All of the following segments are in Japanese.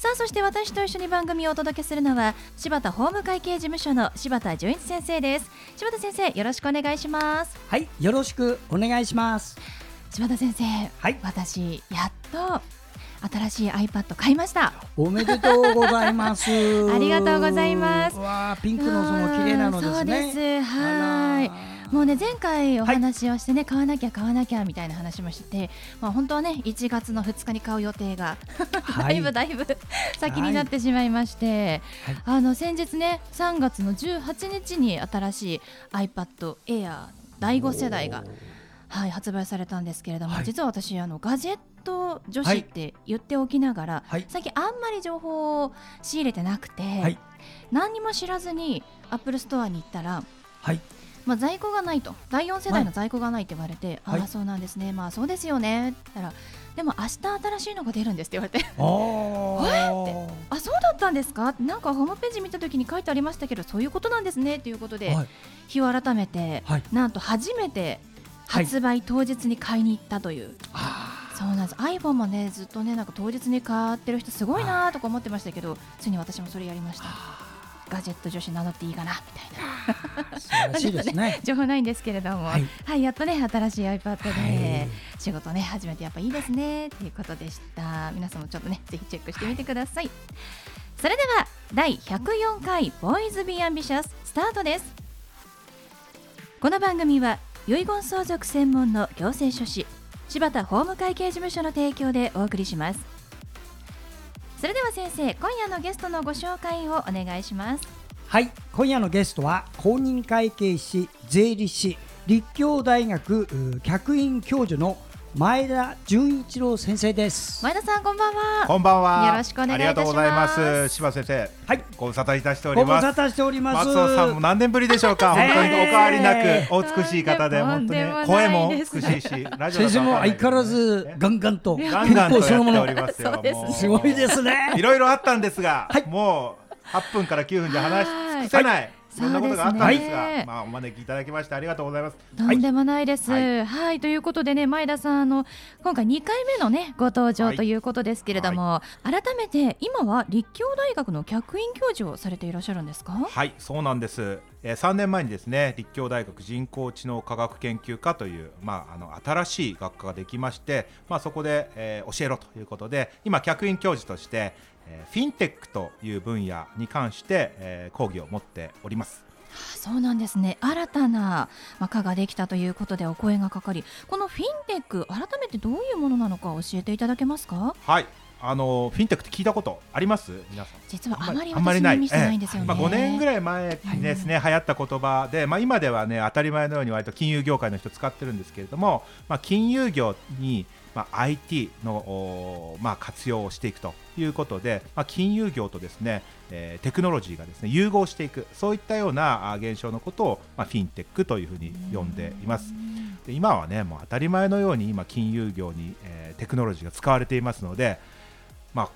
さあそして私と一緒に番組をお届けするのは柴田法務会計事務所の柴田純一先生です。柴田先生よろしくお願いします。はいよろしくお願いします。柴田先生はい。私やっと新しい iPad 買いました。おめでとうございます。ありがとうございます。わあピンクのその綺麗なのですね。そうです。はいもうね前回お話をしてね、はい、買わなきゃ買わなきゃみたいな話もしてて、まあ本当はね1月の2日に買う予定が だいぶだいぶ先になってしまいまして、はい、あの先日ね3月の18日に新しい iPad Air 第5世代がはい、発売されたんですけれども、はい、実は私あのガジェット女子って言っておきながら、はい、最近あんまり情報を仕入れてなくて、はい、何にも知らずにアップルストアに行ったら、はいまあ、在庫がないと。第4世代の在庫がないって言われて、ああそうなんですね。まあそうですよね。って言ったらでも明日新しいのが出るんですって言われて。え？って。あそうだったんですか？なんかホームページ見た時に書いてありましたけどそういうことなんですね。ということで、日を改めて、なんと初めて発売当日に買いに行ったという。そうなんです。iPhone もねずっとねなんか当日に買ってる人すごいなとか思ってましたけどついに私もそれやりましたガジェット女子名乗っていいかなみたいな。情報ないんですけれども、はい、はい、やっとね新しい iPad で仕事ね始めてやっぱいいですね。っていうことでした。皆さんもちょっとねぜひチェックしてみてください、はい、それでは第104回ボーイズビーアンビシャススタートです。この番組は遺言相続専門の行政書士柴田法務会計事務所の提供でお送りしますそれでは先生今夜のゲストのご紹介をお願いします。はい今夜のゲストは公認会計士税理士立教大学客員教授の前田純一郎先生です。前田さんこんばんは。こんばんは。よろしくお願いいたします。ありがとうございます。柴先生はい。ご無沙汰いたしております。ご無沙汰しております。松尾さんも何年ぶりでしょうか？本当にお変わりなくお美しい方で本当に声も美しいしラジオ先生も相変わらずガンガンとガンガンとやっておりますよすごいですね。いろいろあったんですがもう8分から9分じゃ話し尽くせないそんなことがあったんですが、すね、まあお招きいただきましてありがとうございます。とんでもないです。はい、はい、ということでね前田さんあの今回2回目のねご登場ということですけれども、はい、改めて今は立教大学の客員教授をされていらっしゃるんですか？はいそうなんです。えー、3年前にですね立教大学人工知能科学研究科という、まあ、あの新しい学科ができまして、まあ、そこで、えー、教えろということで今客員教授として、えー、フィンテックという分野に関して、えー、講義を持っております。そうなんですね。新たな科ができたということでお声がかかりこのフィンテック改めてどういうものなのか教えていただけますか？はい。あのフィンテックって聞いたことあります？皆さん。実はあまり私耳してないんですよね、まあ、5年ぐらい前にですね、はい、流行った言葉で、まあ、今ではね当たり前のように割と金融業界の人使ってるんですけれども、まあ、金融業にまあ、IT の、まあ、活用をしていくということで、まあ、金融業とですね、えー、テクノロジーがですね融合していくそういったような現象のことを、まあ、フィンテックというふうに呼んでいます。で今はねもう当たり前のように今金融業に、えー、テクノロジーが使われていますので、まあ、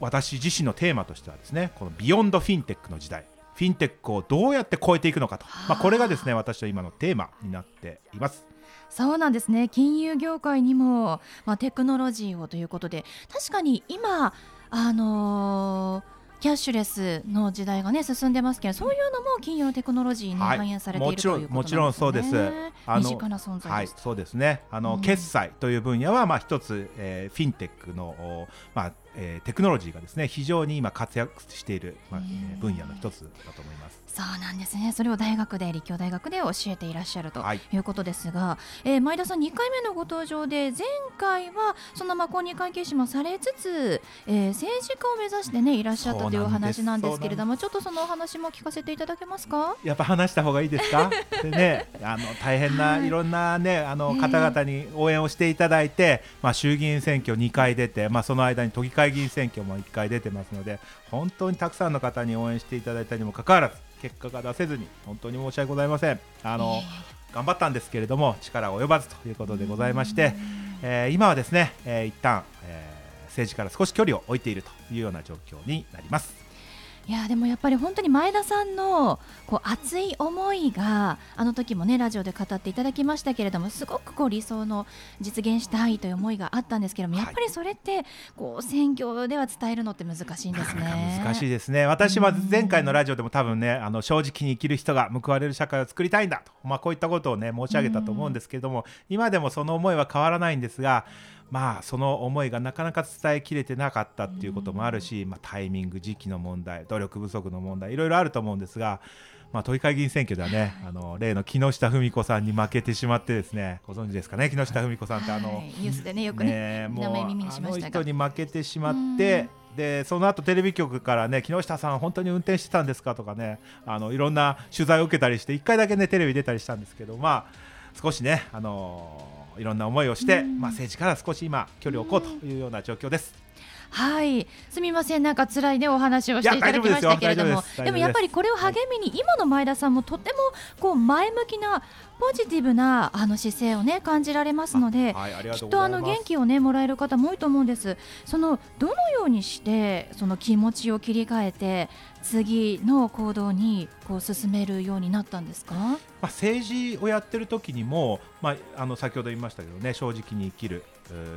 私自身のテーマとしてはですねこの Beyond フィンテックの時代フィンテックをどうやって超えていくのかと、まあ、これがですね私の今のテーマになっています。そうなんですね金融業界にも、まあ、テクノロジーをということで確かに今あのーキャッシュレスの時代がね進んでますけど、そういうのも金融テクノロジーに反映されている、はい、もちろん、もちろんそうです。あの身近な存在はい、そうですね。あの、うん、決済という分野はまあ一つ、えー、フィンテックのまあ、えー、テクノロジーがですね非常に今活躍している、まあ、えー、分野の一つだと思います。そうなんですね。それを大学で立教大学で教えていらっしゃるとい。うことですが、はい、えー、前田さん2回目のご登場で前回はそのまあ公認会計士もされつつ、えー、政治家を目指してねいらっしゃったとというお話なんですけれどもちょっとそのお話も聞かせていただけますか？やっぱ話した方がいいですか？でねあの大変ない。ろんなねあの方々に応援をしていただいて、まあ、衆議院選挙2回出て、まあ、その間に都議会議員選挙も1回出てますので本当にたくさんの方に応援していただいたにもかかわらず結果が出せずに本当に申し訳ございません。あの、頑張ったんですけれども力及ばずということでございまして、えー、今はですね、えー、一旦、えー、政治から少し距離を置いているというような状況になります。いやでもやっぱり本当に前田さんのこう熱い思いがあの時もねラジオで語っていただきましたけれどもすごくこう理想の実現したいという思いがあったんですけども、やっぱりそれってこう選挙では伝えるのって難しいんですね難しいですね。私は前回のラジオでも多分ねあの正直に生きる人が報われる社会を作りたいんだと、まあ、こういったことをね申し上げたと思うんですけれども今でもその思いは変わらないんですがまあその思いがなかなか伝えきれてなかったっていうこともあるし、まあ、タイミング時期の問題努力不足の問題いろいろあると思うんですが、まあ、都議会議員選挙ではね、あの例の木下富美子さんに負けてしまってですねご存知ですかね？木下富美子さんってあの、ニュースでねよくねもうあの人に負けてしまってでその後テレビ局からね木下さん本当に運転してたんですかとかねあのいろんな取材を受けたりして1回だけねテレビ出たりしたんですけどまあ少しねあのいろんな思いをして、まあ、政治から少し今距離を置こうというような状況です。はい。すみません。なんか辛いねお話をしていただきましたけれども。でもやっぱりこれを励みに今の前田さんもとてもこう前向きなポジティブなあの姿勢をね感じられますので、はい、きっとあの元気をねもらえる方も多いと思うんです。そのどのようにしてその気持ちを切り替えて次の行動にこう進めるようになったんですか、まあ、政治をやってる時にも、まあ、あの先ほど言いましたけどね正直に生きる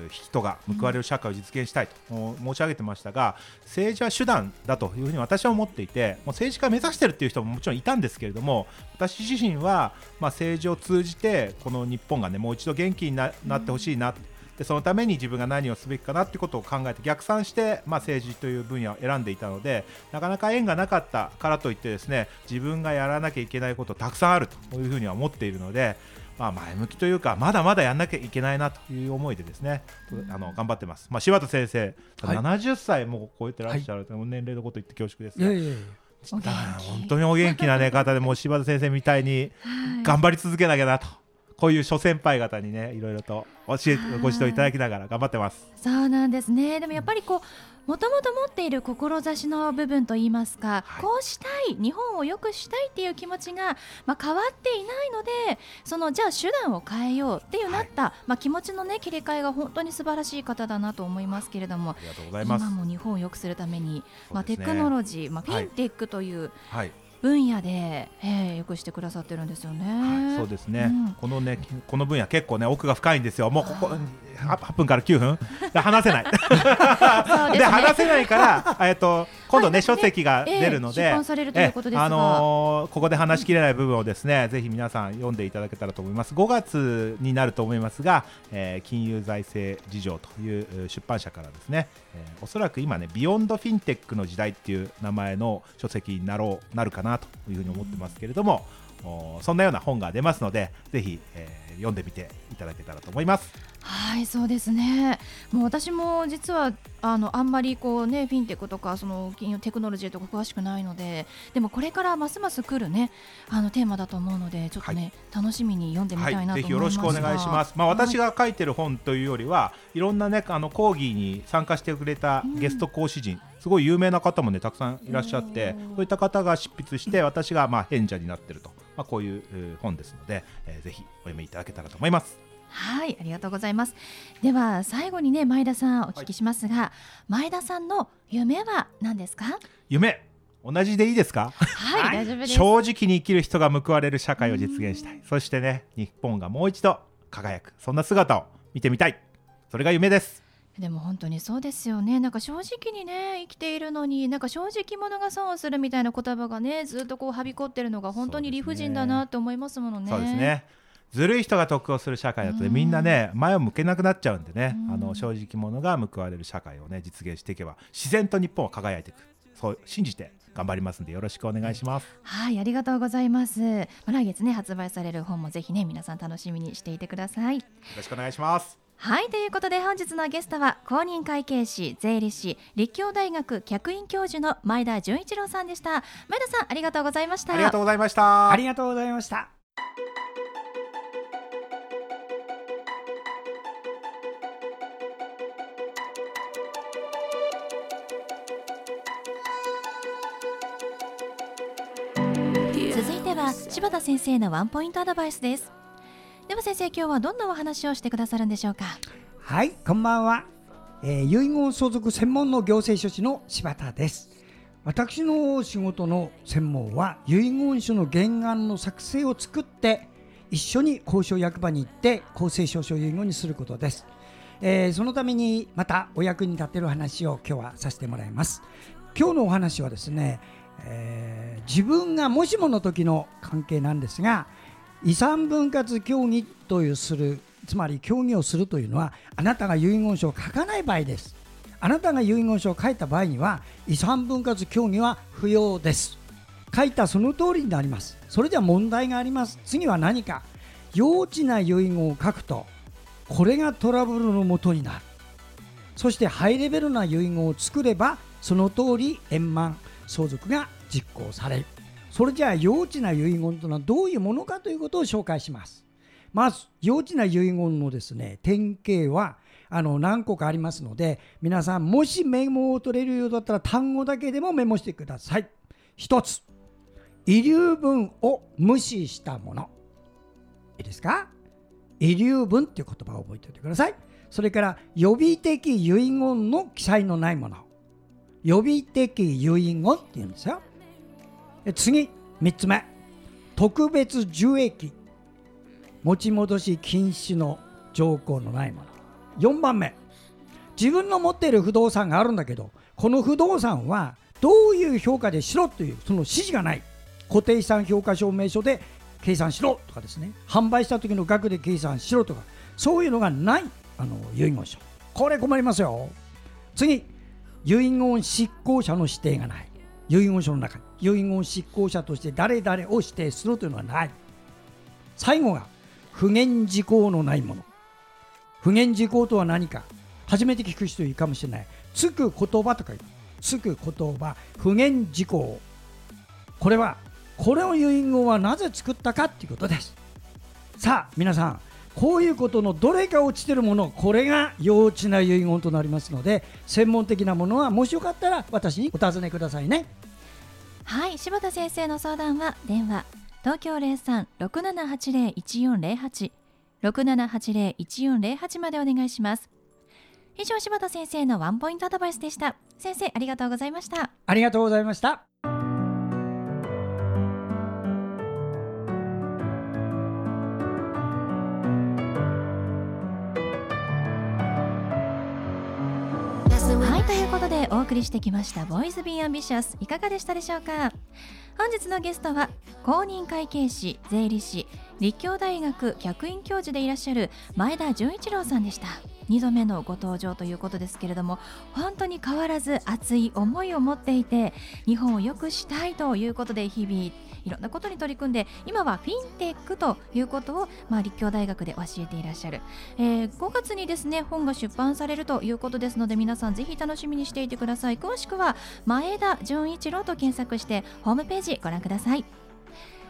人が報われる社会を実現したいと申し上げてましたが政治は手段だというふうに私は思っていてもう政治家を目指しているという人ももちろんいたんですけれども私自身はまあ政治を通じてこの日本がねもう一度元気になってほしいなでそのために自分が何をすべきかなということを考えて逆算して、まあ、政治という分野を選んでいたのでなかなか縁がなかったからといってですね自分がやらなきゃいけないことたくさんあるというふうには思っているのでまあ、前向きというかまだまだやんなきゃいけないなという思いでですね、あの頑張ってます、まあ、柴田先生、はい、70歳も超えてらっしゃる、はい、年齢のこと言って恐縮ですが。いやいやいや。本当にお元気な、ね、方でも柴田先生みたいに頑張り続けなきゃなとこういう諸先輩方にねいろいろと教えご指導いただきながら頑張ってます。そうなんですね。でもやっぱりこうもともと持っている志の部分といいますか、はい、こうしたい日本を良くしたいっていう気持ちが、まあ、変わっていないのでそのじゃあ手段を変えようっていうなった、はい、まあ、気持ちの、ね、切り替えが本当に素晴らしい方だなと思いますけれども今も日本を良くするために、まあ、テクノロジー、まあ、フィンテックという、はい分野で、えー、よくしてくださってるんですよね。はい、そうですね、うん、このねこの分野結構ね奥が深いんですよ。もうここ8分から9分話せない。で、ね、話せないからえっと今度ね、書籍が出るので、あのー、ここで話しきれない部分をですね、ぜひ皆さん読んでいただけたらと思います。5月になると思いますが、えー、金融財政事情という出版社からですね、えー、おそらく今ね、 Beyond Fintechの時代っていう名前の書籍になろうなるかなというふうに思ってますけれども、そんなような本が出ますので、ぜひ、えー、読んでみていただけたらと思います。はいそうですね。もう私も実はあのあんまりこうねフィンテックとかその金融テクノロジーとか詳しくないのででもこれからますます来るねあのテーマだと思うのでちょっとね、はい、楽しみに読んでみたいなと思います、はい、ぜひよろしくお願いします。まあ私が書いてる本というよりはいろんなねあの講義に参加してくれたゲスト講師陣、うんすごい有名な方もねたくさんいらっしゃってそういった方が執筆して私がまあ変者になってると、まあ、こういう本ですので、えー、ぜひお読みいただけたらと思います。はいありがとうございます。では最後にね前田さんお聞きしますが、はい、前田さんの夢は何ですか？夢同じでいいですか？はい、大丈夫です。正直に生きる人が報われる社会を実現したい。そしてね日本がもう一度輝くそんな姿を見てみたい。それが夢ですでも本当にそうですよね。なんか正直にね生きているのになんか正直者が損をするみたいな言葉がねずっとこうはびこってるのが本当に理不尽だなと思いますものね。そうですね。ずるい人が得をする社会だと、ね、みんなね前を向けなくなっちゃうんでね、あの正直者が報われる社会をね実現していけば自然と日本は輝いていく。そう信じて頑張りますんでよろしくお願いします。はいありがとうございます。来月ね発売される本もぜひね皆さん楽しみにしていてください。よろしくお願いしますはいということで本日のゲストは公認会計士税理士立教大学客員教授の前田純一郎さんでした。前田さんありがとうございました。ありがとうございました。ありがとうございました。続いては柴田先生のワンポイントアドバイスですでは先生今日はどんなお話をしてくださるんでしょうか？はいこんばんは、えー、遺言相続専門の行政書士の柴田です。私の仕事の専門は遺言書の原案の作成を作って一緒に交渉役場に行って公正証書遺言にすることです、えー、そのためにまたお役に立てる話を今日はさせてもらいます。今日のお話はですね、えー、自分がもしもの時の関係なんですが遺産分割協議というするつまり協議をするというのはあなたが遺言書を書かない場合です。あなたが遺言書を書いた場合には遺産分割協議は不要です。書いたその通りになります。それでは問題があります。次は何か。幼稚な遺言を書くとこれがトラブルのもとになる。そしてハイレベルな遺言を作ればその通り円満相続が実行される。それじゃあ幼稚な遺言というのはどういうものかということを紹介します。まず幼稚な遺言のですね典型はあの何個かありますので皆さんもしメモを取れるようだったら単語だけでもメモしてください。一つ遺留分を無視したもの。いいですか？遺留分っていう言葉を覚えておいてください。それから予備的遺言の記載のないもの。予備的遺言っていうんですよ。次3つ目。特別受益。持ち戻し禁止の条項のないもの。4番目。自分の持っている不動産があるんだけどこの不動産はどういう評価でしろというその指示がない。固定資産評価証明書で計算しろとかですね。販売した時の額で計算しろとかそういうのがないあの遺言書。これ困りますよ。次。遺言執行者の指定がない。遺言書の中に遺言執行者として誰々を指定するというのはない。最後が不言事項のないもの。不言事項とは何か。初めて聞く人いるかもしれない。つく言葉とか言う。つく言葉不言事項これはこれを遺言はなぜ作ったかということです。さあ皆さんこういうことのどれか落ちてるものこれが幼稚な遺言となりますので専門的なものはもしよかったら私にお尋ねくださいね。はい柴田先生の相談は電話東京03-6780-1408 6780-1408までお願いします。以上柴田先生のワンポイントアドバイスでした。先生ありがとうございました。ありがとうございましたということでお送りしてきました「ボーイズ・ビー・アンビシャス」いかがでしたでしょうか？本日のゲストは公認会計士税理士立教大学客員教授でいらっしゃる前田純一郎さんでした。2度目のご登場ということですけれども本当に変わらず熱い思いを持っていて日本を良くしたいということで日々いろんなことに取り組んで今はフィンテックということを、まあ、立教大学で教えていらっしゃる、えー、5月にですね本が出版されるということですので皆さんぜひ楽しみにしていてください。詳しくは前田純一郎と検索してホームページご覧ください。